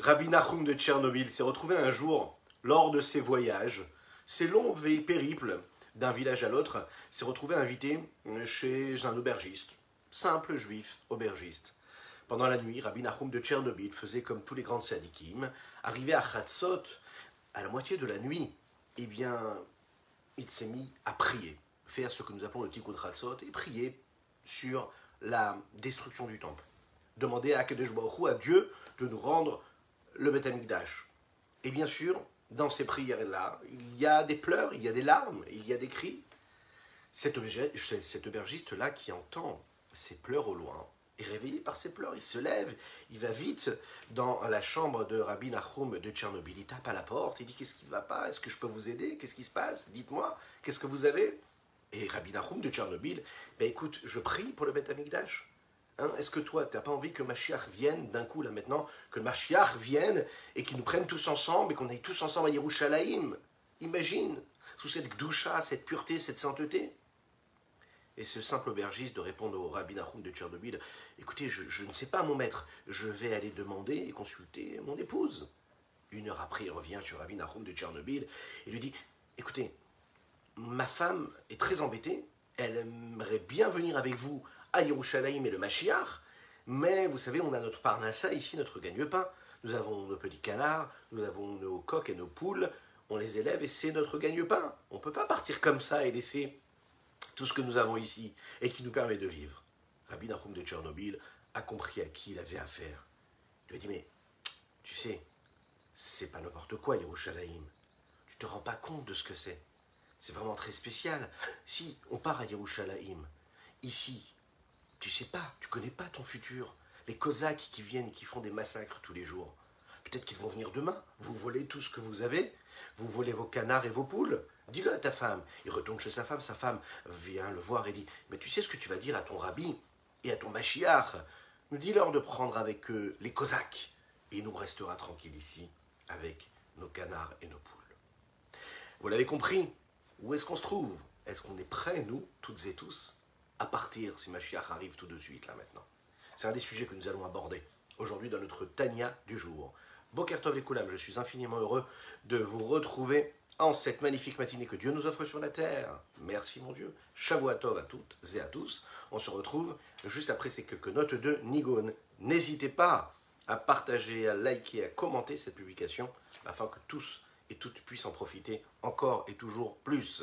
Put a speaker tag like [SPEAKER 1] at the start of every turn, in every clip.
[SPEAKER 1] Rabbi Nachum de Tchernobyl s'est retrouvé un jour, lors de ses voyages, ses longs périples d'un village à l'autre, s'est retrouvé invité chez un aubergiste, simple juif aubergiste. Pendant la nuit, Rabbi Nachum de Tchernobyl faisait comme tous les grands sadikim, arrivé à Khatsot, à la moitié de la nuit, eh bien, il s'est mis à prier, faire ce que nous appelons le tikkun Khatsot, et prier sur la destruction du temple. Demander à Kadesh Baruch à Dieu de nous rendre le Beth Et bien sûr, dans ces prières-là, il y a des pleurs, il y a des larmes, il y a des cris. Cet, aubergiste-là qui entend ces pleurs au loin est réveillé par ces pleurs. Il se lève, il va vite dans la chambre de Rabbi Nachum de Tchernobyl. Il tape à la porte, il dit Qu'est-ce qui ne va pas? Est-ce que je peux vous aider? Qu'est-ce qui se passe? Dites-moi, qu'est-ce que vous avez? Et Rabbi Nachum de Tchernobyl ben écoute, je prie pour le Beth Amikdash. Hein, est-ce que toi, tu n'as pas envie que Mashiach vienne d'un coup, là maintenant, que Mashiach vienne et qu'il nous prenne tous ensemble et qu'on aille tous ensemble à Yerushalayim? Imagine, sous cette gdoucha, cette pureté, cette sainteté. Et ce simple aubergiste de répondre au rabbi Nahum de Tchernobyl Écoutez, je, ne sais pas, mon maître, je vais aller demander et consulter mon épouse. Une heure après, il revient sur Rabbi Nahum de Tchernobyl et lui dit Écoutez, ma femme est très embêtée, elle aimerait bien venir avec vous à Yerushalayim et le Mashiach, mais vous savez, on a notre parnassa ici, notre gagne-pain. Nous avons nos petits canards, nous avons nos coqs et nos poules, on les élève et c'est notre gagne-pain. On ne peut pas partir comme ça et laisser tout ce que nous avons ici et qui nous permet de vivre. Rabbi Nachum de Tchernobyl a compris à qui il avait affaire. Il lui a dit Mais tu sais, c'est pas n'importe quoi Yerushalayim. Tu te rends pas compte de ce que c'est. C'est vraiment très spécial. Si on part à Yerushalayim, ici, tu sais pas, tu connais pas ton futur. Les Cosaques qui viennent et qui font des massacres tous les jours. Peut-être qu'ils vont venir demain. Vous volez tout ce que vous avez. Vous volez vos canards et vos poules. Dis-le à ta femme. Il retourne chez sa femme. Sa femme vient le voir et dit Mais tu sais ce que tu vas dire à ton rabbi et à ton machiach Dis-leur de prendre avec eux les Cosaques. Et nous restera tranquille ici avec nos canards et nos poules. Vous l'avez compris? Où est-ce qu'on se trouve? Est-ce qu'on est prêts, nous, toutes et tous, à partir si Mashiach arrive tout de suite là maintenant. C'est un des sujets que nous allons aborder aujourd'hui dans notre Tania du jour. Bokertov les Koulam, je suis infiniment heureux de vous retrouver en cette magnifique matinée que Dieu nous offre sur la terre. Merci mon Dieu. Shavuatov à toutes et à tous. On se retrouve juste après ces quelques notes de Nigon. N'hésitez pas à partager, à liker, à commenter cette publication afin que tous et toutes puissent en profiter encore et toujours plus.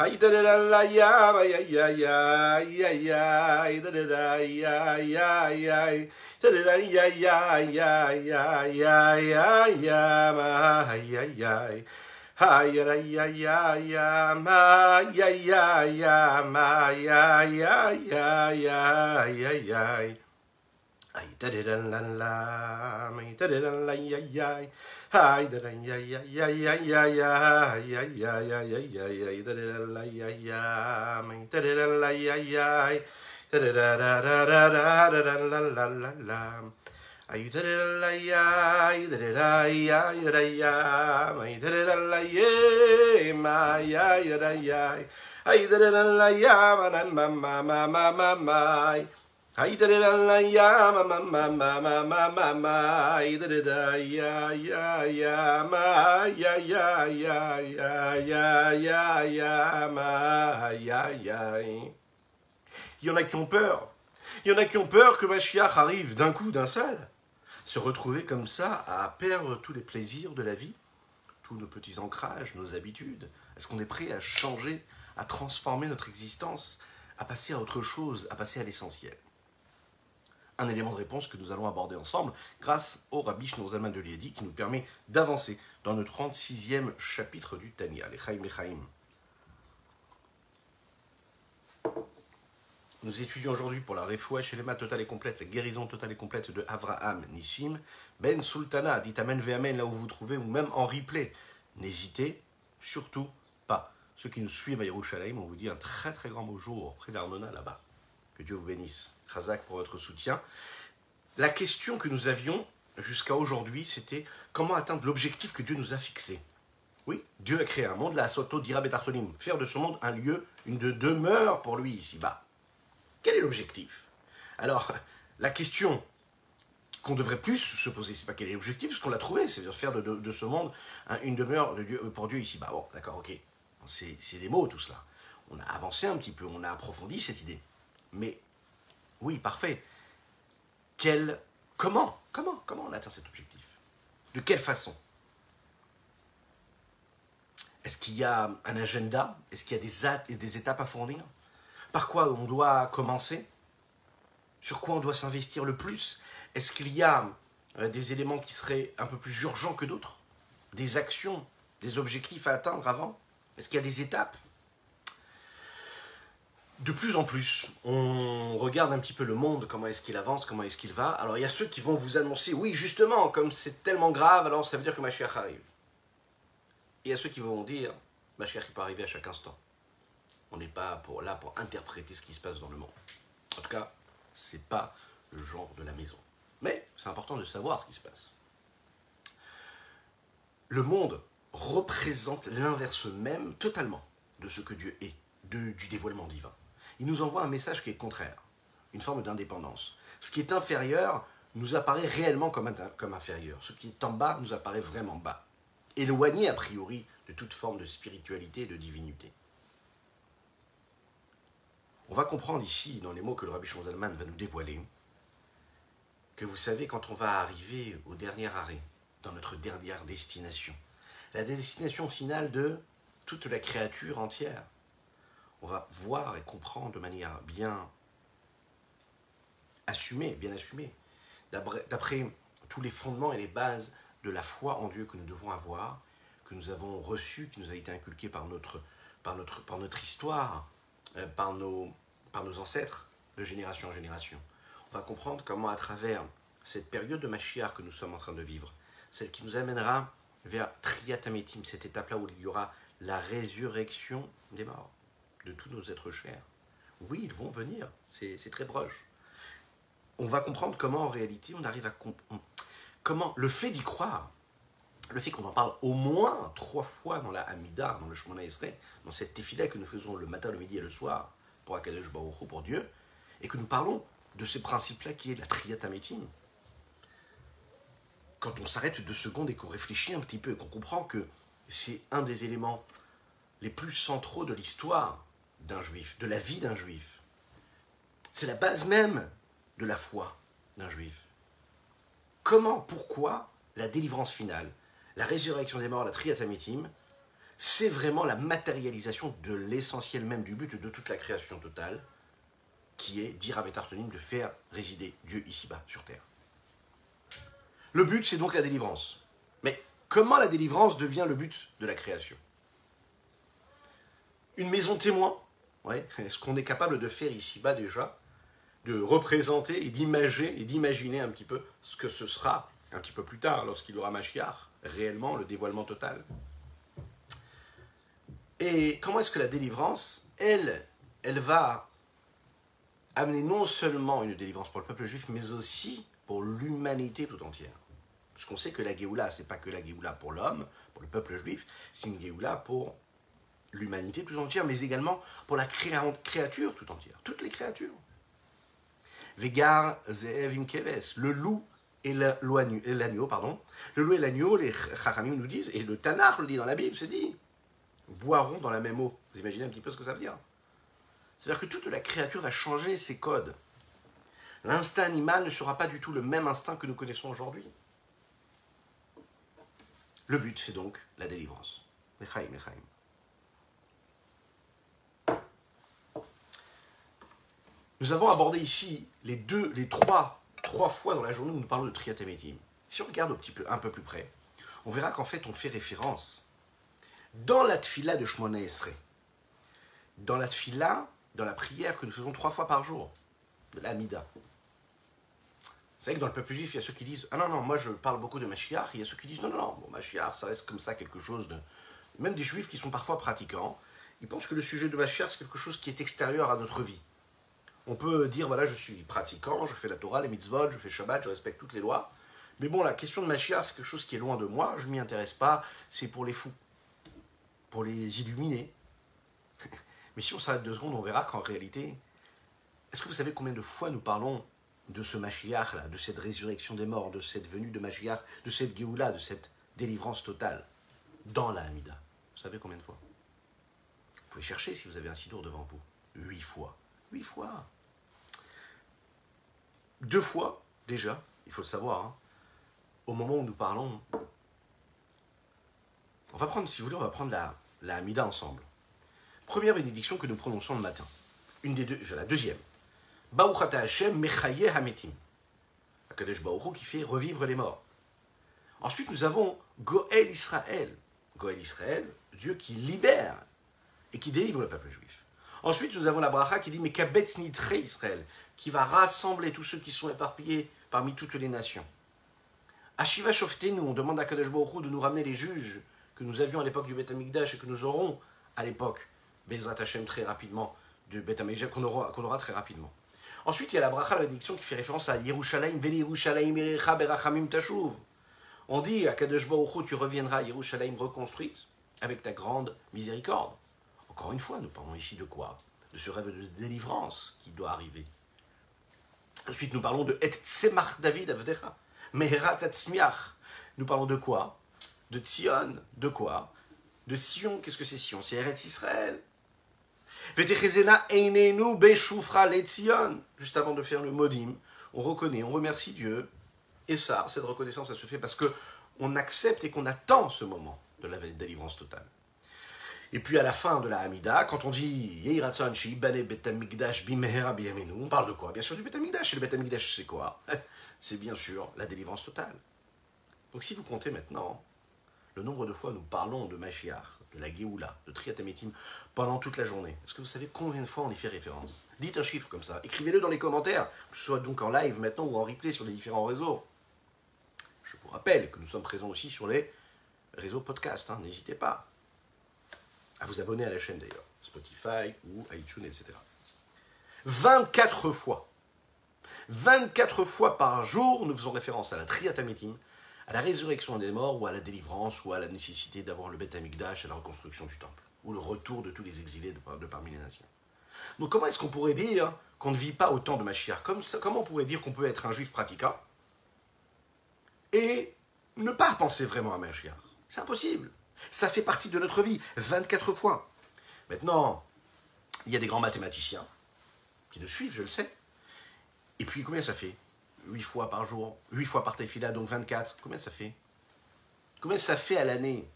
[SPEAKER 1] Hi da da la ya ya ya ya ya ya da da da ya ya ya. Ha ya ya ya ya ma ya ya ya ma ya ya ya ya ya ya. Ay da da la la, ay da da la ya ya, ay da da ya ya ya ya ya ya ya ya ya ya ya, da da da la ya ya, ay da da da la ya ya. Ay der la la ya ay der la ya ay der ya ya ya ya ma ya ya ya ya ya ma ya Il y en a qui ont peur. Il y en a qui ont peur que Mashiach arrive d'un coup, d'un seul. Se retrouver comme ça à perdre tous les plaisirs de la vie, tous nos petits ancrages, nos habitudes. Est-ce qu'on est prêt à changer, à transformer notre existence, à passer à autre chose, à passer à l'essentiel? Un élément de réponse que nous allons aborder ensemble grâce au Rabbi Shnour de Liedi qui nous permet d'avancer dans le 36e chapitre du Tania, les Chaim Chaim. Nous étudions aujourd'hui pour la Refoua Shelema totale et complète, la guérison totale et complète de Avraham Nissim, Ben Sultana, dit Amen Ve'amen là où vous vous trouvez, ou même en replay. N'hésitez surtout pas. Ceux qui nous suivent à Yerushalayim, on vous dit un très très grand bonjour près d'Arnona là-bas. Que Dieu vous bénisse. Khazak pour votre soutien. La question que nous avions jusqu'à aujourd'hui, c'était comment atteindre l'objectif que Dieu nous a fixé. Oui, Dieu a créé un monde, la Soto dira Betartonim, faire de ce monde un lieu, une de demeure pour lui ici-bas. Quel est l'objectif? Alors, la question qu'on devrait plus se poser, c'est pas quel est l'objectif, parce qu'on l'a trouvé, c'est-à-dire faire de, ce monde une demeure de Dieu, pour Dieu ici-bas. Bon, d'accord, ok. C'est des mots tout cela. On a avancé un petit peu, on a approfondi cette idée. Mais, oui, parfait. Quel, comment, comment, comment on atteint cet objectif? De quelle façon? Est-ce qu'il y a un agenda? Est-ce qu'il y a des étapes à fournir? Par quoi on doit commencer? Sur quoi on doit s'investir le plus? Est-ce qu'il y a euh, des éléments qui seraient un peu plus urgents que d'autres? Des actions, des objectifs à atteindre avant? Est-ce qu'il y a des étapes? De plus en plus, on regarde un petit peu le monde, comment est-ce qu'il avance, comment est-ce qu'il va. Alors il y a ceux qui vont vous annoncer, oui justement, comme c'est tellement grave, alors ça veut dire que Mashiach arrive. Et il y a ceux qui vont dire, Mashiach il peut arriver à chaque instant. On n'est pas là pour interpréter ce qui se passe dans le monde. En tout cas, c'est pas le genre de la maison. Mais c'est important de savoir ce qui se passe. Le monde représente l'inverse même totalement de ce que Dieu est, du dévoilement divin. Il nous envoie un message qui est contraire, une forme d'indépendance. Ce qui est inférieur nous apparaît réellement comme inférieur. Ce qui est en bas nous apparaît vraiment bas. Éloigné a priori de toute forme de spiritualité et de divinité. On va comprendre ici, dans les mots que le Rabbi Shonzalman va nous dévoiler, que vous savez, quand on va arriver au dernier arrêt, dans notre dernière destination, la destination finale de toute la créature entière, on va voir et comprendre de manière bien assumée, bien assumée, d'après tous les fondements et les bases de la foi en Dieu que nous devons avoir, que nous avons reçu, qui nous a été inculqué par notre, par notre, par notre histoire, euh, par nos, par nos ancêtres de génération en génération. On va comprendre comment à travers cette période de Mashiach que nous sommes en train de vivre, celle qui nous amènera vers Triatametim, cette étape-là où il y aura la résurrection des morts, de tous nos êtres chers. Oui, ils vont venir, c'est très proche. On va comprendre comment en réalité on arrive à... Comment le fait d'y croire, le fait qu'on en parle au moins trois fois dans la Hamida, dans le Shemona Esrei, dans cette tefila que nous faisons le matin, le midi et le soir, pour Akadosh pour Dieu, et que nous parlons de ce principe-là qui est la triatamétine. Quand on s'arrête deux secondes et qu'on réfléchit un petit peu et qu'on comprend que c'est un des éléments les plus centraux de l'histoire d'un juif, de la vie d'un juif. C'est la base même de la foi d'un juif. Comment, pourquoi la délivrance finale, la résurrection des morts, la triatamétime, c'est vraiment la matérialisation de l'essentiel même du but de toute la création totale, qui est, dire à Betartonim, de faire résider Dieu ici-bas, sur terre. Le but, c'est donc la délivrance. Mais comment la délivrance devient le but de la création? Une maison témoin ouais, Est-ce qu'on est capable de faire ici-bas déjà De représenter et d'imager et d'imaginer un petit peu ce que ce sera un petit peu plus tard, lorsqu'il aura Mashiach, réellement le dévoilement total et comment est-ce que la délivrance, elle, elle va amener non seulement une délivrance pour le peuple juif, mais aussi pour l'humanité tout entière. Parce qu'on sait que la Géoula, c'est pas que la Géoula pour l'homme, pour le peuple juif, c'est une Géoula pour l'humanité tout entière, mais également pour la créature tout entière, toutes les créatures. Vegar Zeev Keves, le loup et l'agneau, pardon. Le loup et l'agneau, les Chachamim nous disent, et le Tanakh le dit dans la Bible, se dit, boiront dans la même eau. Vous imaginez un petit peu ce que ça veut dire C'est-à-dire que toute la créature va changer ses codes. L'instinct animal ne sera pas du tout le même instinct que nous connaissons aujourd'hui. Le but, c'est donc la délivrance. Nous avons abordé ici les deux, les trois trois fois dans la journée où nous parlons de Triatamétim, si on regarde un, petit peu, un peu plus près, on verra qu'en fait on fait référence dans la tfila de Shmona Esrei, dans la tfila, dans la prière que nous faisons trois fois par jour, de l'Amida. Vous savez que dans le peuple juif, il y a ceux qui disent Ah non, non, moi je parle beaucoup de Mashiach, il y a ceux qui disent Non, non, non, bon, Mashiach, ça reste comme ça quelque chose de. Même des juifs qui sont parfois pratiquants, ils pensent que le sujet de Mashiach, c'est quelque chose qui est extérieur à notre vie. On peut dire Voilà, je suis pratiquant, je fais la Torah, les mitzvot, je fais Shabbat, je respecte toutes les lois. Mais bon, la question de Mashiach, c'est quelque chose qui est loin de moi, je ne m'y intéresse pas, c'est pour les fous, pour les illuminer. Mais si on s'arrête deux secondes, on verra qu'en réalité, est-ce que vous savez combien de fois nous parlons de ce Mashiach, là, de cette résurrection des morts, de cette venue de Mashiach, de cette Géoula, de cette délivrance totale dans la Hamida? Vous savez combien de fois? Vous pouvez chercher si vous avez un sidour devant vous. Huit fois. Huit fois. Deux fois, déjà, il faut le savoir, hein, au moment où nous parlons. On va prendre, si vous voulez, on va prendre la, la Hamida ensemble. Première bénédiction que nous prononçons le matin. Une des deux, la deuxième. Baruchata Hashem Mechaye Hametim. Akadosh Baruch qui fait revivre les morts. Ensuite, nous avons Goël Israël. Goël Israël, Dieu qui libère et qui délivre le peuple juif. Ensuite, nous avons la bracha qui dit Mekabetz Nitre Israël, qui va rassembler tous ceux qui sont éparpillés parmi toutes les nations. Ashiva nous on demande à Kadosh Baruch de nous ramener les juges que nous avions à l'époque du Beth Amikdash et que nous aurons à l'époque, Bezrat Hashem très rapidement, du Beth Amikdash, qu'on aura, qu'on aura très rapidement. Ensuite, il y a la bracha, la bénédiction qui fait référence à Yerushalayim, Veli Yerushalayim, Erecha, Berachamim, Tashuv. On dit à Kadosh Baruch tu reviendras à Yerushalayim reconstruite avec ta grande miséricorde. Encore une fois, nous parlons ici de quoi? De ce rêve de délivrance qui doit arriver. Ensuite, nous parlons de Et Tzemach David Avdecha, Meherat Atzmiach. Nous parlons de quoi? De Tzion, de quoi? De Sion, qu'est-ce que c'est Sion? C'est Eretz Israël. Juste avant de faire le modim, on reconnaît, on remercie Dieu. Et ça, cette reconnaissance, ça se fait parce que on accepte et qu'on attend ce moment de la délivrance totale. Et puis à la fin de la Hamida, quand on dit on parle de quoi? Bien sûr du Betamikdash. Et le Betamikdash, c'est quoi? C'est bien sûr la délivrance totale. Donc si vous comptez maintenant le nombre de fois nous parlons de Mashiach, de la Géoula, de Triatamétim pendant toute la journée. Est-ce que vous savez combien de fois on y fait référence? Dites un chiffre comme ça. Écrivez-le dans les commentaires, que ce soit donc en live maintenant ou en replay sur les différents réseaux. Je vous rappelle que nous sommes présents aussi sur les réseaux podcast. Hein. N'hésitez pas à vous abonner à la chaîne d'ailleurs, Spotify ou iTunes, etc. 24 fois. 24 fois par jour, nous faisons référence à la Triatamétim, à la résurrection des morts ou à la délivrance ou à la nécessité d'avoir le Beth Amikdash et la reconstruction du temple ou le retour de tous les exilés de, parmi les nations. Donc comment est-ce qu'on pourrait dire qu'on ne vit pas autant de Mashiach? Comme Comment on pourrait dire qu'on peut être un juif pratiquant et ne pas penser vraiment à Mashiach? C'est impossible. Ça fait partie de notre vie, 24 fois. Maintenant, il y a des grands mathématiciens qui nous suivent, je le sais. Et puis combien ça fait? 8 fois par jour, 8 fois par tefila, donc 24. Combien ça fait? Combien ça fait à l'année?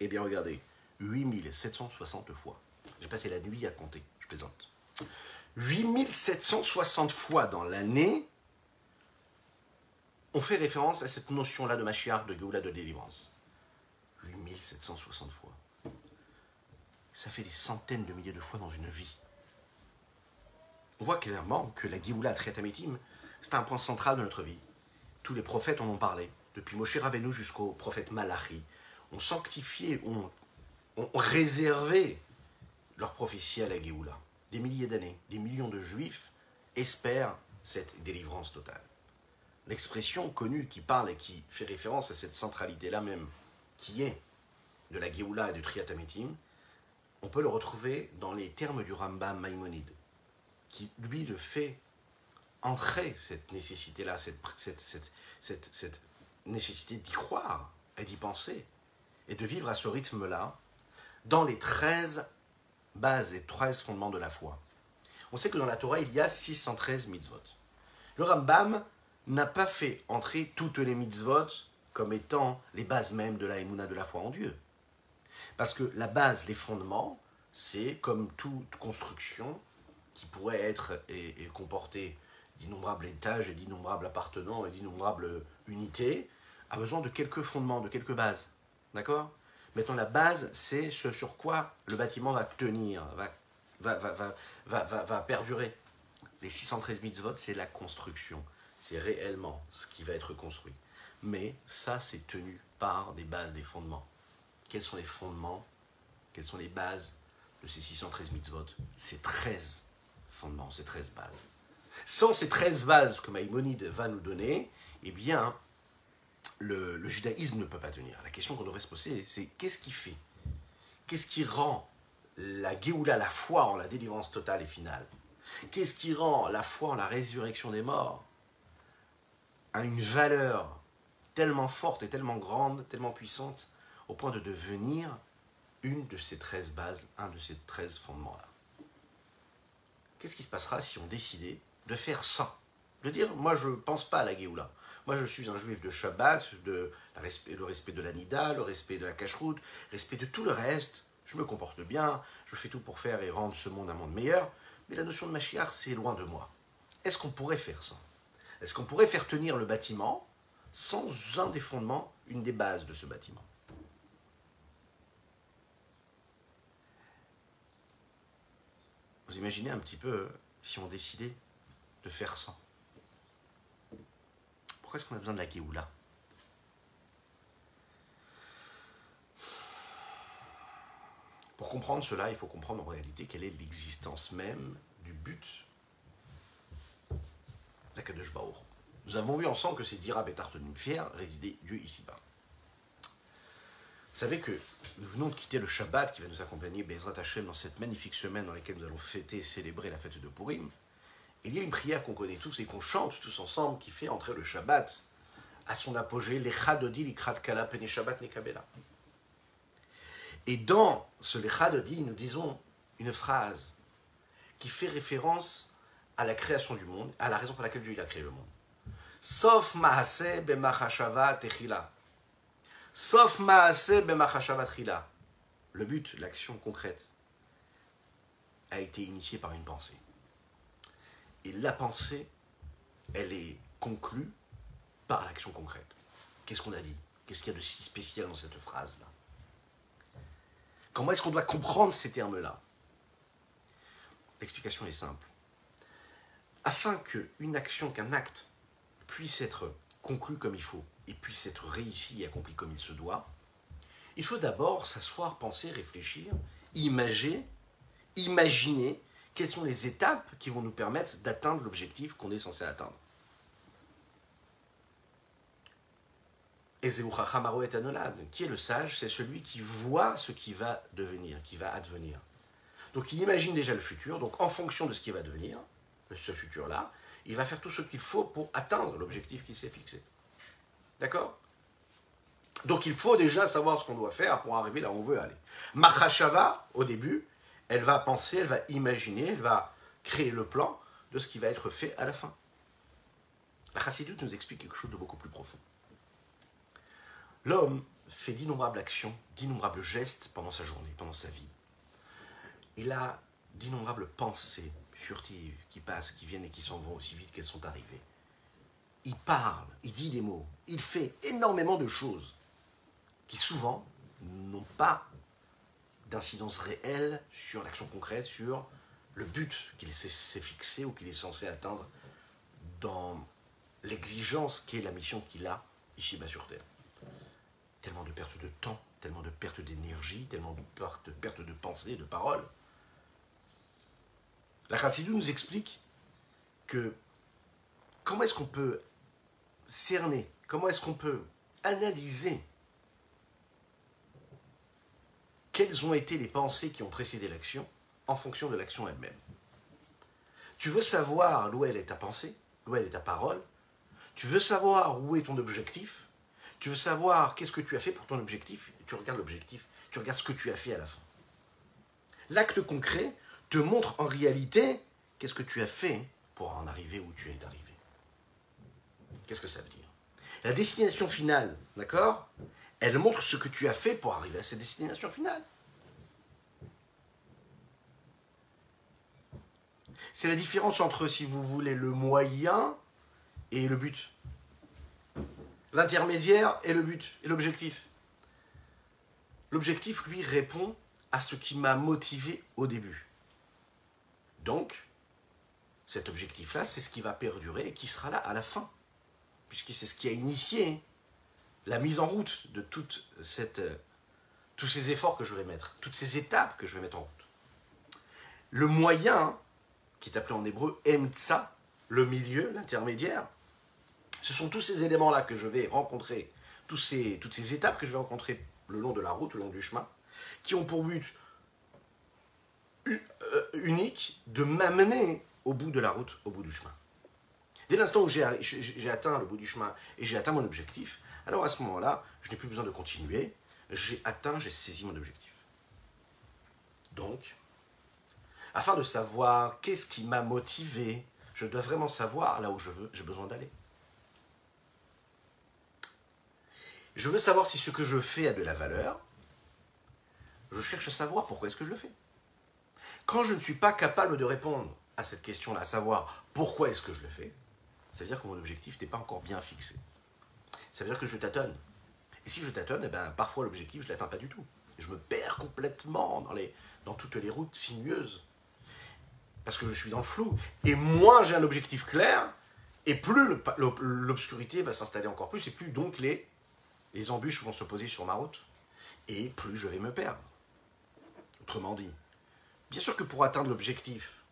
[SPEAKER 1] Eh bien, regardez, 8760 fois. J'ai passé la nuit à compter, je plaisante. 8760 fois dans l'année, on fait référence à cette notion-là de Mashiach, de Géoula, de délivrance. 8760 fois. Ça fait des centaines de milliers de fois dans une vie. On voit clairement que la Géoula Triatamétim, c'est un point central de notre vie. Tous les prophètes en ont parlé, depuis Moshe Rabbeinu jusqu'au prophète Malachi, ont sanctifié, ont, ont réservé leur prophétie à la Géoula. Des milliers d'années, des millions de juifs espèrent cette délivrance totale. L'expression connue qui parle et qui fait référence à cette centralité-là même, qui est de la Géoula et du Triatamétim, on peut le retrouver dans les termes du Rambam Maïmonide, qui lui le fait entrer cette nécessité-là, cette, cette, nécessité d'y croire et d'y penser, et de vivre à ce rythme-là, dans les 13 bases et 13 fondements de la foi. On sait que dans la Torah, il y a 613 mitzvot. Le Rambam n'a pas fait entrer toutes les mitzvot comme étant les bases mêmes de la émouna de la foi en Dieu. Parce que la base, les fondements, c'est comme toute construction qui pourrait être et comporter d'innombrables étages et d'innombrables appartenants et d'innombrables unités, a besoin de quelques fondements, de quelques bases. D'accord? Maintenant, la base, c'est ce sur quoi le bâtiment va tenir, va, va, va, va, va perdurer. Les 613 mitzvot, c'est la construction. C'est réellement ce qui va être construit. Mais ça, c'est tenu par des bases, des fondements. Quels sont les fondements? Quelles sont les bases de ces 613 mitzvot Ces 13 fondements, ces 13 bases. Sans ces 13 bases que Maïmonide va nous donner, eh bien, le, judaïsme ne peut pas tenir. La question qu'on devrait se poser, c'est qu'est-ce qui fait Qu'est-ce qui rend la Géoula, la foi en la délivrance totale et finale? Qu'est-ce qui rend la foi en la résurrection des morts à une valeur tellement forte et tellement grande, tellement puissante, au point de devenir une de ces 13 bases, un de ces 13 fondements-là? Qu'est-ce qui se passera si on décidait de faire ça De dire, moi je ne pense pas à la Géoula. Moi, je suis un juif de Shabbat, de le respect de la Nida, le respect de la cacheroute, respect de tout le reste. Je me comporte bien, je fais tout pour faire et rendre ce monde un monde meilleur. Mais la notion de Mashiach, c'est loin de moi. Est-ce qu'on pourrait faire ça? Est-ce qu'on pourrait faire tenir le bâtiment sans un des fondements, une des bases de ce bâtiment? Vous imaginez un petit peu si on décidait de faire ça pourquoi est-ce qu'on a besoin de la Géoula Pour comprendre cela, il faut comprendre en réalité quelle est l'existence même du but d'Akadosh Baour. Nous avons vu ensemble que c'est Dira Betartonim fier résider Dieu ici-bas. Vous savez que nous venons de quitter le Shabbat qui va nous accompagner, Bezrat Hashem, dans cette magnifique semaine dans laquelle nous allons fêter et célébrer la fête de Purim. Il y a une prière qu'on connaît tous et qu'on chante tous ensemble qui fait entrer le Shabbat à son apogée, l'Ikrat Kala Pene Shabbat Nekabela. Et dans ce l'Echadodi, nous disons une phrase qui fait référence à la création du monde, à la raison pour laquelle Dieu a créé le monde. Sauf Mahase Bemachashava Techila. Sauf Mahase Bemachashava Trila. Le but, l'action concrète, a été initié par une pensée. Et la pensée, elle est conclue par l'action concrète. Qu'est-ce qu'on a dit? Qu'est-ce qu'il y a de si spécial dans cette phrase-là? Comment est-ce qu'on doit comprendre ces termes-là? L'explication est simple. Afin qu'une action, qu'un acte puisse être conclu comme il faut et puisse être réussi et accompli comme il se doit, il faut d'abord s'asseoir, penser, réfléchir, imager, imaginer quelles sont les étapes qui vont nous permettre d'atteindre l'objectif qu'on est censé atteindre. Qui est le sage C'est celui qui voit ce qui va devenir, qui va advenir. Donc il imagine déjà le futur, donc en fonction de ce qui va devenir, ce futur-là, il va faire tout ce qu'il faut pour atteindre l'objectif qu'il s'est fixé. D'accord? Donc il faut déjà savoir ce qu'on doit faire pour arriver là où on veut aller. Mahashava, au début, elle va penser, elle va imaginer, elle va créer le plan de ce qui va être fait à la fin. La Chassidut nous explique quelque chose de beaucoup plus profond. L'homme fait d'innombrables actions, d'innombrables gestes pendant sa journée, pendant sa vie. Il a d'innombrables pensées furtives qui passent, qui viennent et qui s'en vont aussi vite qu'elles sont arrivées. Il parle, il dit des mots, il fait énormément de choses qui souvent n'ont pas d'incidence réelle sur l'action concrète, sur le but qu'il s'est fixé ou qu'il est censé atteindre dans l'exigence qui est la mission qu'il a ici-bas sur Terre. Tellement de perte de temps, tellement de perte d'énergie, tellement de perte de pensée, de parole. La Chassidou nous explique que comment est-ce qu'on peut cerner, comment est-ce qu'on peut analyser quelles ont été les pensées qui ont précédé l'action en fonction de l'action elle-même. Tu veux savoir où elle est ta pensée, où elle est ta parole, tu veux savoir où est ton objectif, tu veux savoir qu'est-ce que tu as fait pour ton objectif, tu regardes l'objectif, tu regardes ce que tu as fait à la fin. L'acte concret te montre en réalité qu'est-ce que tu as fait pour en arriver où tu es arrivé. Qu'est-ce que ça veut dire? La destination finale, d'accord? Elle montre ce que tu as fait pour arriver à cette destination finale. C'est la différence entre, si vous voulez, le moyen et le but. L'intermédiaire et le but, et l'objectif. L'objectif, lui, répond à ce qui m'a motivé au début. Donc, cet objectif-là, c'est ce qui va perdurer et qui sera là à la fin. Puisque c'est ce qui a initié la mise en route de toute euh, tous ces efforts que je vais mettre, toutes ces étapes que je vais mettre en route. Le moyen, qui est appelé en hébreu emtsa, le milieu, l'intermédiaire, ce sont tous ces éléments-là que je vais rencontrer, toutes ces étapes que je vais rencontrer le long de la route, le long du chemin, qui ont pour but euh, unique de m'amener au bout de la route, au bout du chemin. Dès l'instant où j'ai atteint le bout du chemin et j'ai atteint mon objectif, alors à ce moment-là, je n'ai plus besoin de continuer, j'ai atteint, j'ai saisi mon objectif. Donc, afin de savoir qu'est-ce qui m'a motivé, je dois vraiment savoir là où je veux, j'ai besoin d'aller. Je veux savoir si ce que je fais a de la valeur. Je cherche à savoir pourquoi est-ce que je le fais. Quand je ne suis pas capable de répondre à cette question-là, à savoir pourquoi est-ce que je le fais, ça veut dire que mon objectif n'est pas encore bien fixé. Ça veut dire que je tâtonne. Et si je tâtonne, eh ben, parfois l'objectif, je ne l'atteins pas du tout. Je me perds complètement dans, les, dans toutes les routes sinueuses. Parce que je suis dans le flou. Et moins j'ai un objectif clair, et plus l'obscurité va s'installer encore plus, et plus donc les, les embûches vont se poser sur ma route. Et plus je vais me perdre. Autrement dit, bien sûr que pour atteindre l'objectif,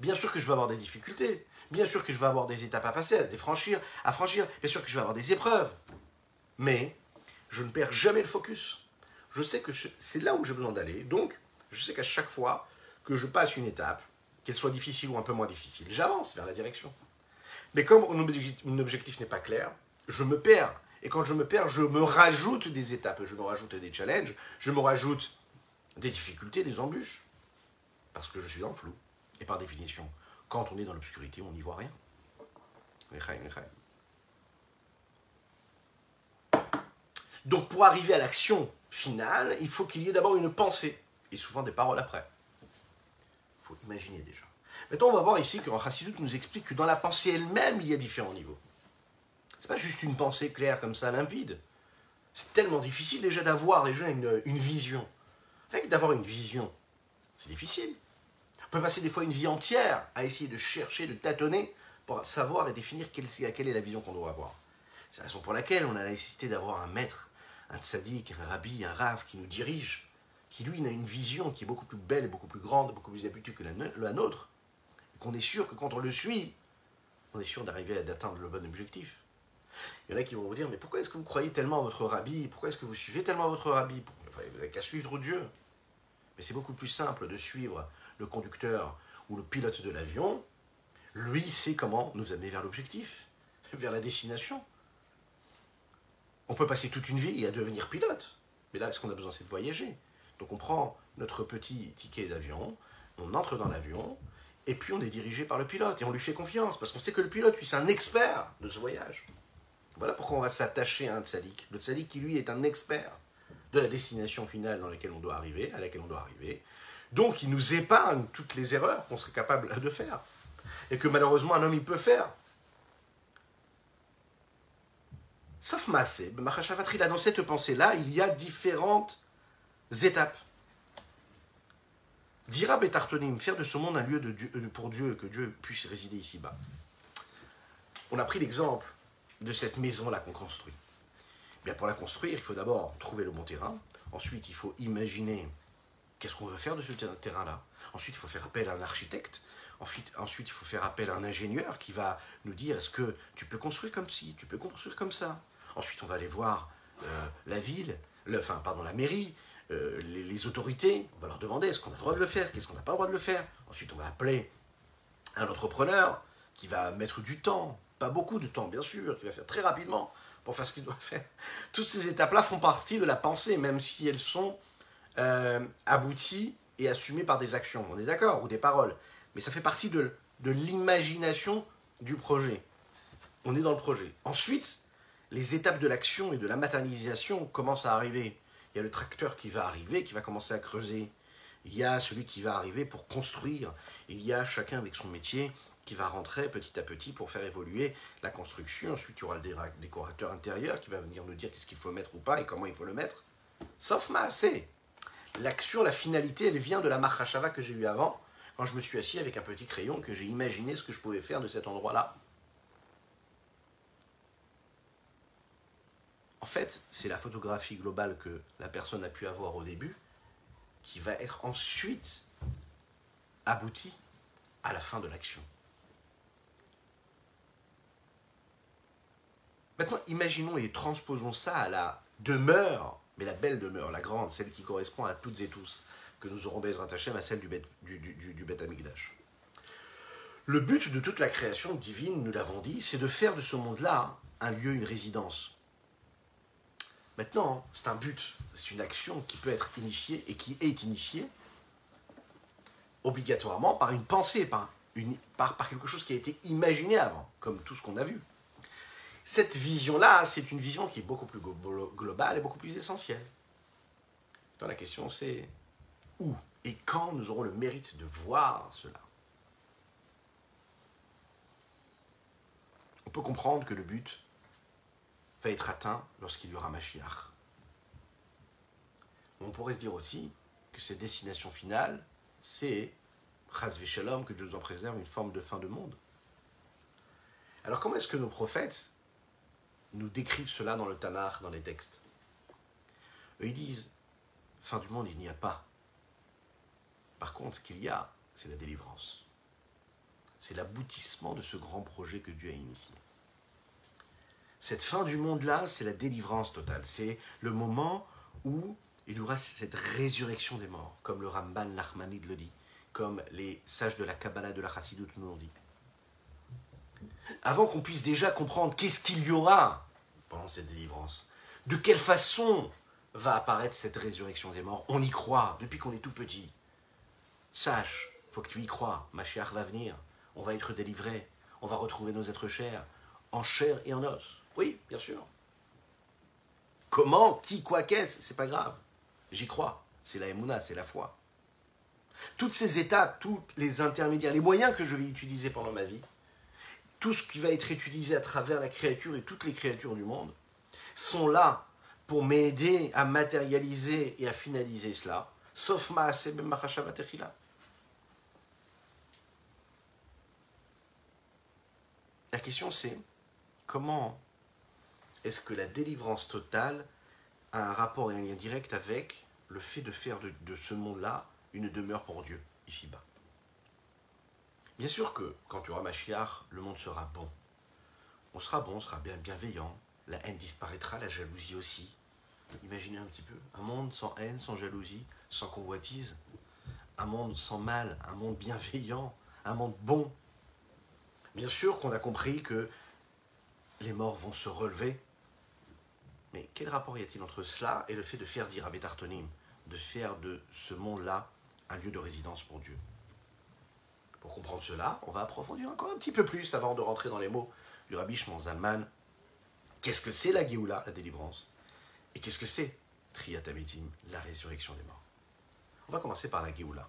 [SPEAKER 1] bien sûr que je vais avoir des difficultés, bien sûr que je vais avoir des étapes à passer, à franchir, à franchir, bien sûr que je vais avoir des épreuves. Mais je ne perds jamais le focus. Je sais que c'est là où j'ai besoin d'aller. Donc, je sais qu'à chaque fois que je passe une étape, qu'elle soit difficile ou un peu moins difficile, j'avance vers la direction. Mais comme mon objectif n'est pas clair, je me perds. Et quand je me perds, je me rajoute des étapes, je me rajoute des challenges, je me rajoute des difficultés, des embûches. Parce que je suis dans le flou. Et par définition, quand on est dans l'obscurité, on n'y voit rien. Donc pour arriver à l'action finale, il faut qu'il y ait d'abord une pensée, et souvent des paroles après. Il faut imaginer déjà. Maintenant, on va voir ici que Chassidut nous explique que dans la pensée elle-même, il y a différents niveaux. C'est pas juste une pensée claire comme ça, limpide. C'est tellement difficile déjà d'avoir déjà une, une vision. Rien que d'avoir une vision, c'est difficile. Peut passer des fois une vie entière à essayer de chercher, de tâtonner pour savoir et définir quelle, est la vision qu'on doit avoir. C'est la raison pour laquelle on a la nécessité d'avoir un maître un tzaddik, un rabbi, un rave qui nous dirige, qui lui a une vision qui est beaucoup plus belle, beaucoup plus grande, beaucoup plus habituée que la, nôtre, qu'on est sûr que quand on le suit, on est sûr d'arriver à d'atteindre le bon objectif. Il y en a qui vont vous dire, mais pourquoi est-ce que vous croyez tellement à votre rabbi? Pourquoi est-ce que vous suivez tellement votre rabbi? Vous n'avez qu'à suivre Dieu. Mais c'est beaucoup plus simple de suivre le conducteur ou le pilote de l'avion. Lui sait comment nous amener vers l'objectif, vers la destination. On peut passer toute une vie à devenir pilote. Mais là, ce qu'on a besoin, c'est de voyager. Donc on prend notre petit ticket d'avion, on entre dans l'avion, et puis on est dirigé par le pilote, et on lui fait confiance, parce qu'on sait que le pilote, lui, c'est un expert de ce voyage. Voilà pourquoi on va s'attacher à un tzaddik. Le tzaddik qui, lui, est un expert de la destination finale dans laquelle on doit arriver, à laquelle on doit arriver. Donc il nous épargne toutes les erreurs qu'on serait capable de faire. Et que malheureusement un homme, il peut faire. Sauf Massé, là, dans cette pensée-là, il y a différentes étapes. Dira Betartonim, faire de ce monde un lieu de Dieu, euh, pour Dieu, que Dieu puisse résider ici-bas. On a pris l'exemple de cette maison-là qu'on construit. Bien, pour la construire, il faut d'abord trouver le bon terrain. Ensuite, il faut imaginer qu'est-ce qu'on veut faire de ce terrain-là? Ensuite, il faut faire appel à un architecte. Ensuite, il faut faire appel à un ingénieur qui va nous dire est-ce que tu peux construire comme ci, tu peux construire comme ça? Ensuite, on va aller voir euh, la ville, enfin, pardon, la mairie, euh, les, autorités. On va leur demander est-ce qu'on a le droit de le faire, qu'est-ce qu'on n'a pas le droit de le faire? Ensuite, on va appeler un entrepreneur qui va mettre du temps, pas beaucoup de temps, bien sûr, qui va faire très rapidement pour faire ce qu'il doit faire. Toutes ces étapes-là font partie de la pensée, même si elles sont euh, abouties et assumées par des actions. On est d'accord Ou des paroles. Mais ça fait partie de, l'imagination du projet. On est dans le projet. Ensuite, les étapes de l'action et de la matérialisation commencent à arriver. Il y a le tracteur qui va arriver, qui va commencer à creuser il y a celui qui va arriver pour construire, il y a chacun avec son métier qui va rentrer petit à petit pour faire évoluer la construction. Ensuite, il y aura le décorateur intérieur qui va venir nous dire qu'est-ce qu'il faut mettre ou pas et comment il faut le mettre. Sauf c'est L'action, la finalité, elle vient de la Mahashava que j'ai eue avant, quand je me suis assis avec un petit crayon, que j'ai imaginé ce que je pouvais faire de cet endroit-là. En fait, c'est la photographie globale que la personne a pu avoir au début qui va être ensuite aboutie à la fin de l'action. Maintenant, imaginons et transposons ça à la demeure, la belle demeure, la grande, celle qui correspond à toutes et tous, que nous aurons Bezrat Hashem à celle du Bet, du. Le but de toute la création divine, nous l'avons dit, c'est de faire de ce monde-là un lieu, une résidence. Maintenant, c'est un but, c'est une action qui peut être initiée et qui est initiée obligatoirement par une pensée, par, par quelque chose qui a été imaginé avant, comme tout ce qu'on a vu. Cette vision-là, c'est une vision qui est beaucoup plus globale et beaucoup plus essentielle. Donc la question c'est où et quand nous aurons le mérite de voir cela? On peut comprendre que le but va être atteint lorsqu'il y aura Mashiach. On pourrait se dire aussi que cette destination finale, c'est Chaz Shalom, que Dieu nous en préserve, une forme de fin de monde. Alors comment est-ce que nos prophètes nous décrivent cela dans le Tanakh, dans les textes Eux, ils disent, fin du monde, il n'y a pas. Par contre, ce qu'il y a, c'est la délivrance. C'est l'aboutissement de ce grand projet que Dieu a initié. Cette fin du monde-là, c'est la délivrance totale. C'est le moment où il y aura cette résurrection des morts, comme le Ramban Nachmanide le dit, comme les sages de la Kabbalah de la Chassidut nous l'ont dit avant qu'on puisse déjà comprendre qu'est-ce qu'il y aura pendant cette délivrance, de quelle façon va apparaître cette résurrection des morts, on y croit depuis qu'on est tout petit. Sache, faut que tu y crois, Mashiach va venir, on va être délivré, on va retrouver nos êtres chers, en chair et en os. Oui, bien sûr. Comment, qui, quoi, qu'est-ce, c'est pas grave. J'y crois. C'est la émouna, c'est la foi. Toutes ces étapes, tous les intermédiaires, les moyens que je vais utiliser pendant ma vie, tout ce qui va être utilisé à travers la créature et toutes les créatures du monde sont là pour m'aider à matérialiser et à finaliser cela, sauf ma La question c'est comment est-ce que la délivrance totale a un rapport et un lien direct avec le fait de faire de ce monde-là une demeure pour Dieu, ici-bas? Bien sûr que quand tu auras Mashiach, le monde sera bon. On sera bon, on sera bien bienveillant. La haine disparaîtra, la jalousie aussi. Imaginez un petit peu. Un monde sans haine, sans jalousie, sans convoitise. Un monde sans mal, un monde bienveillant, un monde bon. Bien sûr qu'on a compris que les morts vont se relever. Mais quel rapport y a-t-il entre cela et le fait de faire dire à Bétartonim, de faire de ce monde-là un lieu de résidence pour Dieu? Pour comprendre cela, on va approfondir encore un petit peu plus avant de rentrer dans les mots du Rabbi Shimon Zalman. Qu'est-ce que c'est la Géoula, la délivrance? Et qu'est-ce que c'est Triatametim, la résurrection des morts? On va commencer par la Géoula.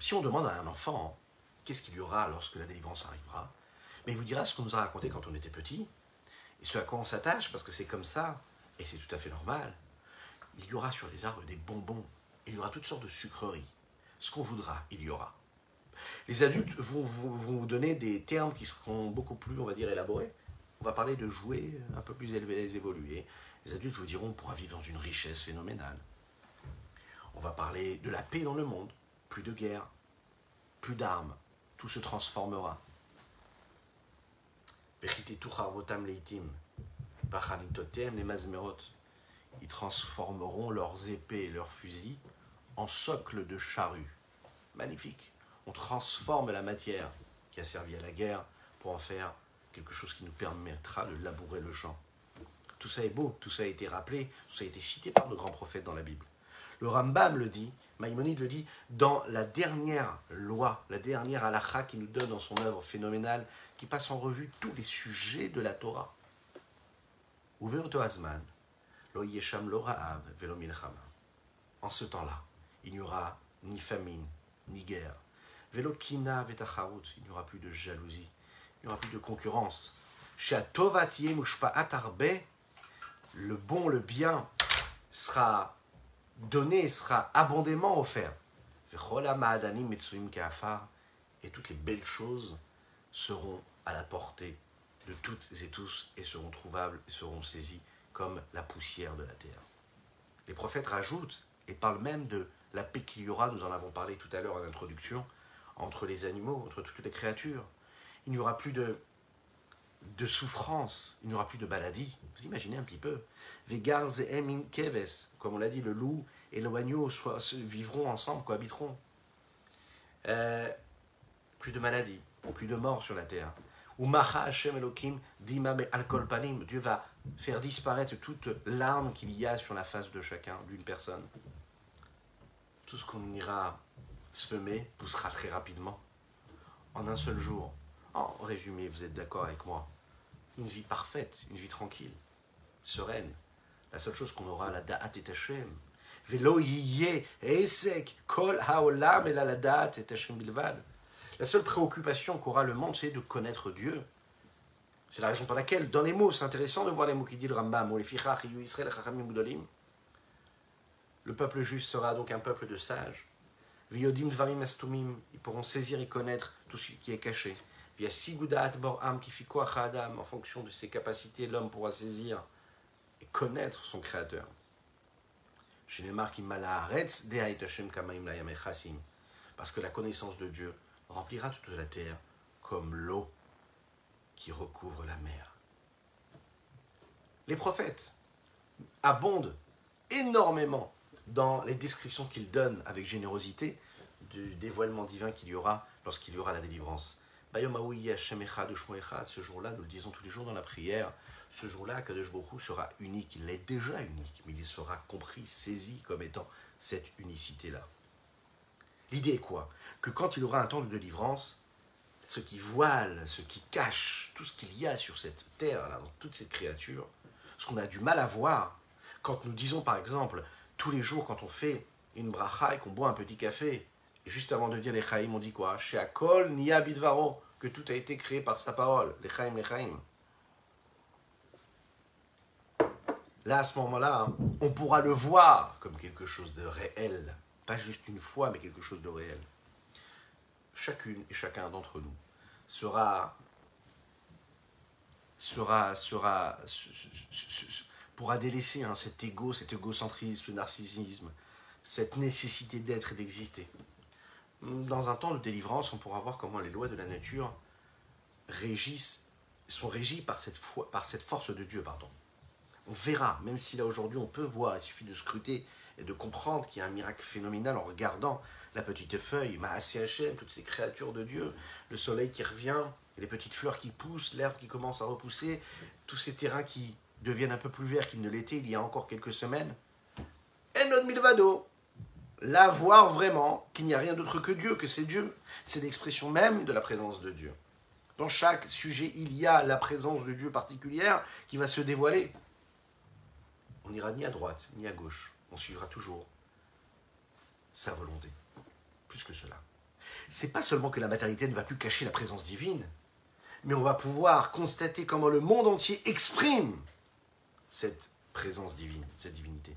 [SPEAKER 1] Si on demande à un enfant qu'est-ce qu'il y aura lorsque la délivrance arrivera, mais il vous dira ce qu'on nous a raconté quand on était petit, et ce à quoi on s'attache, parce que c'est comme ça, et c'est tout à fait normal. Il y aura sur les arbres des bonbons, il y aura toutes sortes de sucreries ce qu'on voudra, il y aura. Les adultes vont, vous donner des termes qui seront beaucoup plus, on va dire, élaborés. On va parler de jouets un peu plus élevés, évolués. Les adultes vous diront on pourra vivre dans une richesse phénoménale. On va parler de la paix dans le monde. Plus de guerre, plus d'armes. Tout se transformera. Ils transformeront leurs épées et leurs fusils en socle de charrue. Magnifique. On transforme la matière qui a servi à la guerre pour en faire quelque chose qui nous permettra de labourer le champ. Tout ça est beau, tout ça a été rappelé, tout ça a été cité par de grands prophètes dans la Bible. Le Rambam le dit, Maïmonide le dit, dans la dernière loi, la dernière halakha qui nous donne dans son œuvre phénoménale, qui passe en revue tous les sujets de la Torah. Lo yesham lo velo en ce temps-là, il n'y aura ni famine, ni guerre. Velokina vetacharut, il n'y aura plus de jalousie, il n'y aura plus de concurrence. Le bon, le bien sera donné, sera abondamment offert. Et toutes les belles choses seront à la portée de toutes et tous et seront trouvables et seront saisies comme la poussière de la terre. Les prophètes rajoutent et parlent même de la paix qu'il y aura, nous en avons parlé tout à l'heure en introduction, entre les animaux, entre toutes les créatures. Il n'y aura plus de, de souffrance, il n'y aura plus de maladie. Vous imaginez un petit peu. Vegars et emin keves, comme on l'a dit, le loup et l'agneau vivront ensemble, cohabiteront. Euh, plus de maladies, plus de morts sur la terre. Hashem Elohim Dieu va faire disparaître toute larme qu'il y a sur la face de chacun, d'une personne. Tout ce qu'on ira semer poussera très rapidement, en un seul jour. En résumé, vous êtes d'accord avec moi Une vie parfaite, une vie tranquille, sereine. La seule chose qu'on aura, la da'at et Hashem. Velo esek kol haolam et la da'at et Hashem bilvad. La seule préoccupation qu'aura le monde, c'est de connaître Dieu. C'est la raison pour laquelle, dans les mots, c'est intéressant de voir les mots qui dit le Rambam, le peuple juste sera donc un peuple de sages. Viodim dvarim astumim, ils pourront saisir et connaître tout ce qui est caché. Via sigudat boram adam, en fonction de ses capacités, l'homme pourra saisir et connaître son Créateur. Parce que la connaissance de Dieu remplira toute la terre comme l'eau qui recouvre la mer. Les prophètes abondent énormément dans les descriptions qu'ils donnent avec générosité du dévoilement divin qu'il y aura lorsqu'il y aura la délivrance. Ce jour-là, nous le disons tous les jours dans la prière, ce jour-là, Kadosh Baruch sera unique. Il est déjà unique, mais il sera compris, saisi comme étant cette unicité-là. L'idée est quoi? Que quand il aura un temps de délivrance, ce qui voile, ce qui cache tout ce qu'il y a sur cette terre, là, dans toute cette créature, ce qu'on a du mal à voir, quand nous disons par exemple, tous les jours quand on fait une bracha et qu'on boit un petit café, juste avant de dire les chaim, on dit quoi? Chez Akol, Nia Bidvaro, que tout a été créé par sa parole, les chaim, les chaim. Là, à ce moment-là, on pourra le voir comme quelque chose de réel, pas juste une fois, mais quelque chose de réel. Chacune et chacun d'entre nous sera, sera, sera, pourra délaisser hein, cet égo, cet égocentrisme, ce narcissisme, cette nécessité d'être et d'exister. Dans un temps de délivrance, on pourra voir comment les lois de la nature régissent, sont régies par cette, force de Dieu. Pardon. On verra, même si là aujourd'hui on peut voir, il suffit de scruter et de comprendre qu'il y a un miracle phénoménal en regardant la petite feuille, Maasé toutes ces créatures de Dieu, le soleil qui revient, les petites fleurs qui poussent, l'herbe qui commence à repousser, tous ces terrains qui deviennent un peu plus verts qu'ils ne l'étaient il y a encore quelques semaines. Et notre milvado, là voir vraiment qu'il n'y a rien d'autre que Dieu, que c'est Dieu. C'est l'expression même de la présence de Dieu. Dans chaque sujet, il y a la présence de Dieu particulière qui va se dévoiler. On n'ira ni à droite ni à gauche on suivra toujours sa volonté. Plus que cela. C'est pas seulement que la matérialité ne va plus cacher la présence divine, mais on va pouvoir constater comment le monde entier exprime cette présence divine, cette divinité.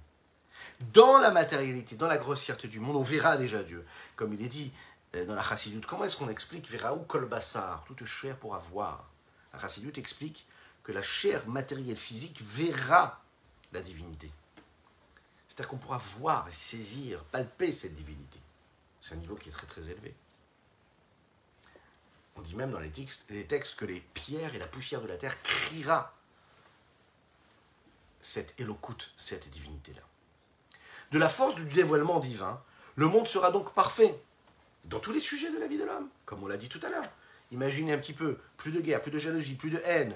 [SPEAKER 1] Dans la matérialité, dans la grossièreté du monde, on verra déjà Dieu. Comme il est dit euh, dans la chassidoute, comment est-ce qu'on explique Verra ou kolbassar, toute chair pour avoir La chassidoute explique que la chair matérielle physique verra la divinité. C'est-à-dire qu'on pourra voir, saisir, palper cette divinité. C'est un niveau qui est très très élevé. On dit même dans les textes, les textes que les pierres et la poussière de la terre criera cette élocoute, cette divinité-là. De la force du dévoilement divin, le monde sera donc parfait dans tous les sujets de la vie de l'homme, comme on l'a dit tout à l'heure. Imaginez un petit peu, plus de guerre, plus de jalousie, plus de haine.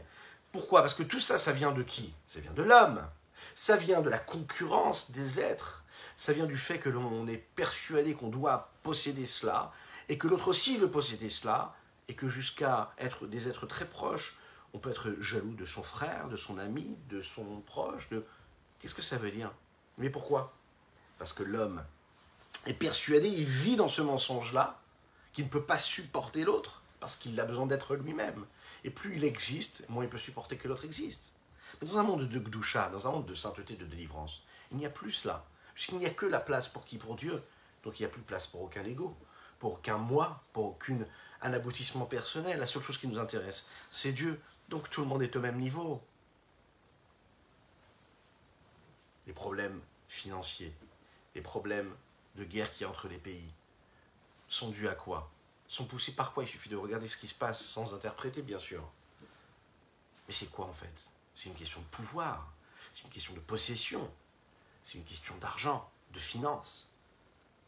[SPEAKER 1] Pourquoi? Parce que tout ça, ça vient de qui? Ça vient de l'homme. Ça vient de la concurrence des êtres. Ça vient du fait que l'on est persuadé qu'on doit posséder cela, et que l'autre aussi veut posséder cela, et que jusqu'à être des êtres très proches, on peut être jaloux de son frère, de son ami, de son proche, de... Qu'est-ce que ça veut dire? Mais pourquoi? Parce que l'homme est persuadé, il vit dans ce mensonge-là, qu'il ne peut pas supporter l'autre, parce qu'il a besoin d'être lui-même. Et plus il existe, moins il peut supporter que l'autre existe. Mais dans un monde de Gdusha, dans un monde de sainteté, de délivrance, il n'y a plus cela. Puisqu'il n'y a que la place pour qui? Pour Dieu. Donc il n'y a plus de place pour aucun ego, pour aucun moi, pour aucun aboutissement personnel. La seule chose qui nous intéresse, c'est Dieu. Donc tout le monde est au même niveau. Les problèmes financiers, les problèmes de guerre qui y a entre les pays, sont dus à quoi? Sont poussés par quoi Il suffit de regarder ce qui se passe sans interpréter, bien sûr. Mais c'est quoi en fait? C'est une question de pouvoir, c'est une question de possession, c'est une question d'argent, de finances,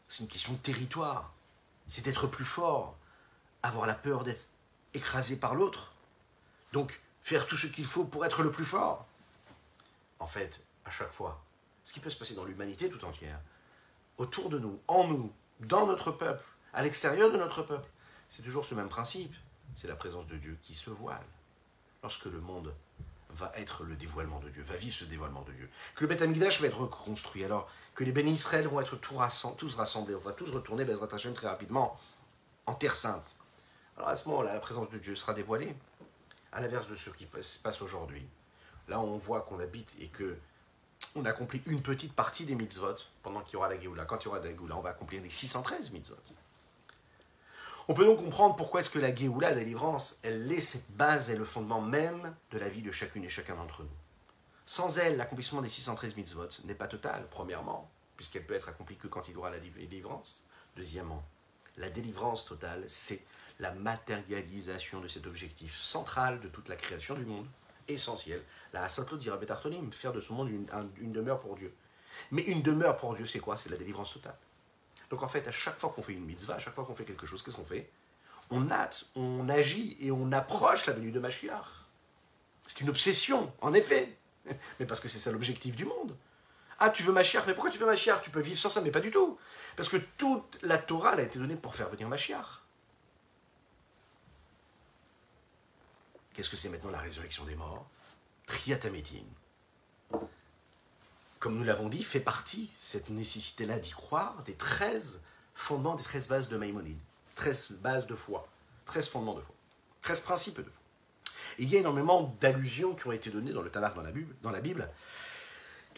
[SPEAKER 1] c'est une question de territoire, c'est d'être plus fort, avoir la peur d'être écrasé par l'autre, donc faire tout ce qu'il faut pour être le plus fort. En fait, à chaque fois, ce qui peut se passer dans l'humanité tout entière, autour de nous, en nous, dans notre peuple, à l'extérieur de notre peuple, c'est toujours ce même principe. C'est la présence de Dieu qui se voile. Lorsque le monde va être le dévoilement de Dieu, va vivre ce dévoilement de Dieu. Que le Beth Amikdash va être reconstruit. Alors que les bénis Israël vont être tous rassemblés. On va tous retourner, Bezrat Hashem, très rapidement, en Terre Sainte. Alors à ce moment-là, la présence de Dieu sera dévoilée. À l'inverse de ce qui se passe aujourd'hui. Là, on voit qu'on habite et que on accomplit une petite partie des mitzvot pendant qu'il y aura la Géoula. Quand il y aura la Géoula, on va accomplir les 613 mitzvot. On peut donc comprendre pourquoi est-ce que la Géoula, la délivrance, elle est cette base et le fondement même de la vie de chacune et chacun d'entre nous. Sans elle, l'accomplissement des 613 mitzvot n'est pas total, premièrement, puisqu'elle peut être accomplie que quand il y aura la délivrance. Deuxièmement, la délivrance totale, c'est la matérialisation de cet objectif central de toute la création du monde essentiel. La Hasatlo dira Betartonim, faire de ce monde une, demeure pour Dieu. Mais une demeure pour Dieu, c'est quoi? C'est la délivrance totale. Donc en fait, à chaque fois qu'on fait une mitzvah, à chaque fois qu'on fait quelque chose, qu'est-ce qu'on fait? On hâte, on agit et on approche la venue de Mashiach. C'est une obsession, en effet. Mais parce que c'est ça l'objectif du monde. Ah, tu veux Mashiach, mais pourquoi tu veux Mashiach? Tu peux vivre sans ça, mais pas du tout. Parce que toute la Torah a été donnée pour faire venir Mashiach. Qu'est-ce que c'est maintenant la résurrection des morts? Triatamétine. Comme nous l'avons dit, fait partie, cette nécessité-là d'y croire, des 13 fondements, des 13 bases de Maïmonide. 13 bases de foi. 13 fondements de foi. 13 principes de foi. il y a énormément d'allusions qui ont été données dans le Tanakh, dans la Bible. Dans la, Bible.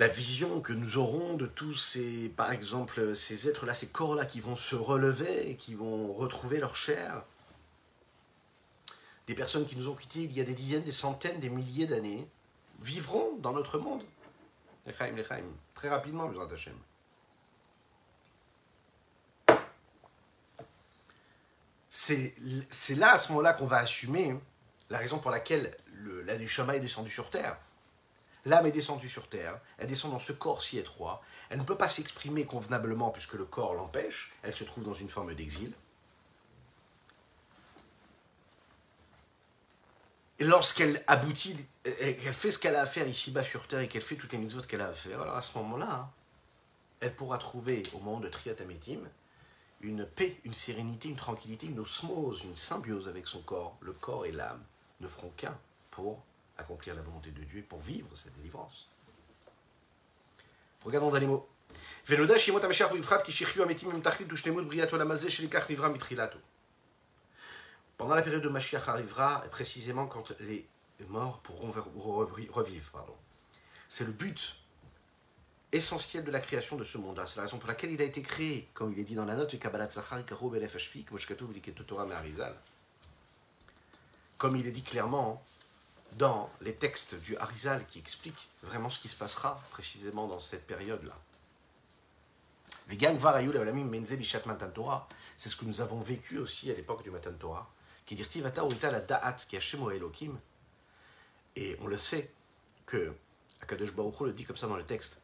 [SPEAKER 1] la vision que nous aurons de tous ces, par exemple, ces êtres-là, ces corps-là qui vont se relever qui vont retrouver leur chair, des personnes qui nous ont quittés il y a des dizaines, des centaines, des milliers d'années, vivront dans notre monde. Très rapidement, Hashem. C'est là, à ce moment-là, qu'on va assumer la raison pour laquelle le, la est descendue sur terre. L'âme est descendue sur terre, elle descend dans ce corps si étroit, elle ne peut pas s'exprimer convenablement puisque le corps l'empêche, elle se trouve dans une forme d'exil. Lorsqu'elle aboutit, qu'elle fait ce qu'elle a à faire ici-bas sur terre et qu'elle fait toutes les mitzvot qu'elle a à faire, alors à ce moment-là, hein, elle pourra trouver au moment de Triatamétim une paix, une sérénité, une tranquillité, une osmose, une symbiose avec son corps. Le corps et l'âme ne feront qu'un pour accomplir la volonté de Dieu et pour vivre cette délivrance. Regardons dans les mots. Pendant la période de Mashiach arrivera, précisément quand les morts pourront revivre. C'est le but essentiel de la création de ce monde-là. C'est la raison pour laquelle il a été créé, comme il est dit dans la note, comme il est dit clairement dans les textes du Harizal qui expliquent vraiment ce qui se passera précisément dans cette période-là. C'est ce que nous avons vécu aussi à l'époque du Matan Torah qui dit la. Et on le sait que Akadosh Baruch le dit comme ça dans le texte.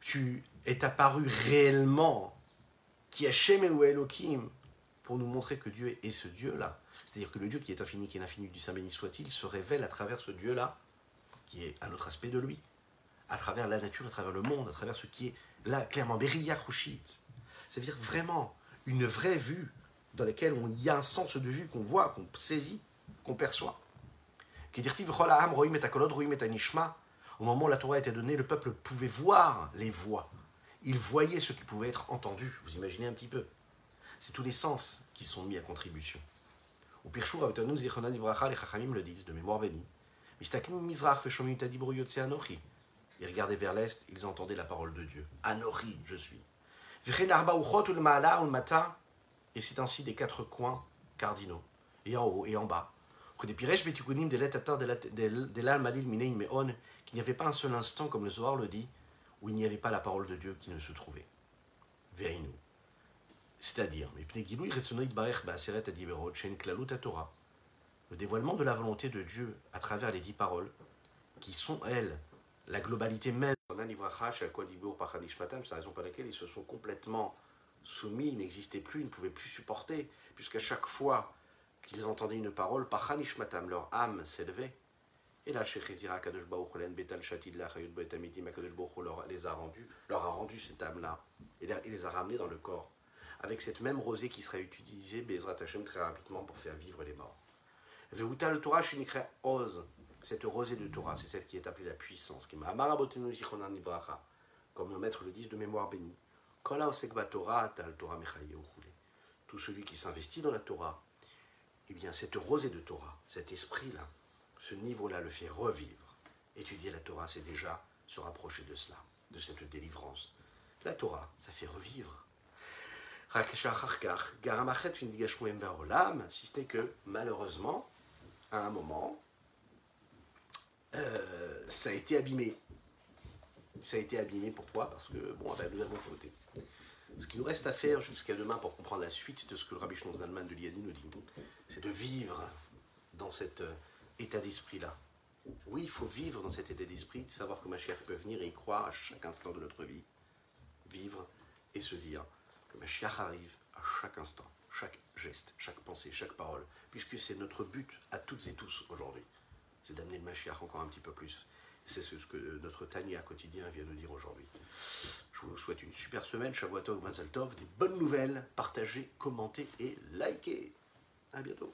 [SPEAKER 1] Tu es apparu réellement qui Hashem Elohim pour nous montrer que Dieu est ce Dieu-là. C'est-à-dire que le Dieu qui est infini, qui est infini du Saint béni soit-il, se révèle à travers ce Dieu-là, qui est un autre aspect de lui, à travers la nature, à travers le monde, à travers ce qui est là, clairement, Beria C'est-à-dire vraiment une vraie vue dans lesquels il y a un sens de vue qu'on voit, qu'on saisit, qu'on perçoit. Au moment où la Torah a été donnée, le peuple pouvait voir les voix. Il voyait ce qui pouvait être entendu. Vous imaginez un petit peu. C'est tous les sens qui sont mis à contribution. Au Pirchou, les Chachamim le disent, de mémoire bénie. Ils regardaient vers l'est, ils entendaient la parole de Dieu. Anochi, je suis. V'chen Arba Uchot Ul Ma'ala Ul Mata. Et c'est ainsi des quatre coins cardinaux, et en haut et en bas. Qu'il n'y avait pas un seul instant, comme le Zohar le dit, où il n'y avait pas la parole de Dieu qui ne se trouvait. Veinu. C'est-à-dire, le dévoilement de la volonté de Dieu à travers les dix paroles, qui sont, elles, la globalité même. C'est la raison pour laquelle ils se sont complètement soumis, ils n'existaient plus, ils ne pouvaient plus supporter, puisqu'à chaque fois qu'ils entendaient une parole, leur âme s'élevait. Et là, Kadosh Betal Shatid leur les a rendus, leur a rendu cette âme-là, et les a ramenés dans le corps, avec cette même rosée qui sera utilisée, Bezrat très rapidement pour faire vivre les morts. Veutal Torah Oz, cette rosée de Torah, c'est celle qui est appelée la puissance, qui m'a comme nos maîtres le disent de mémoire bénie. Tout celui qui s'investit dans la Torah, eh bien, cette rosée de Torah, cet esprit-là, ce niveau-là le fait revivre. Étudier la Torah, c'est déjà se rapprocher de cela, de cette délivrance. La Torah, ça fait revivre. Si ce n'est que, malheureusement, à un moment, euh, ça a été abîmé. Ça a été abîmé, pourquoi? Parce que, bon, nous avons fauté. Ce qu'il nous reste à faire jusqu'à demain pour comprendre la suite de ce que le Rabbi Shnon Zalman de l'Iadi nous dit, c'est de vivre dans cet euh, état d'esprit-là. Oui, il faut vivre dans cet état d'esprit, de savoir que Mashiach peut venir et y croire à chaque instant de notre vie. Vivre et se dire que Mashiach arrive à chaque instant, chaque geste, chaque pensée, chaque parole, puisque c'est notre but à toutes et tous aujourd'hui. C'est d'amener le Mashiach encore un petit peu plus. C'est ce que notre Tania quotidien vient de dire aujourd'hui. Je vous souhaite une super semaine, Shavuatov, Mazaltov, des bonnes nouvelles, partagez, commentez et likez. À bientôt.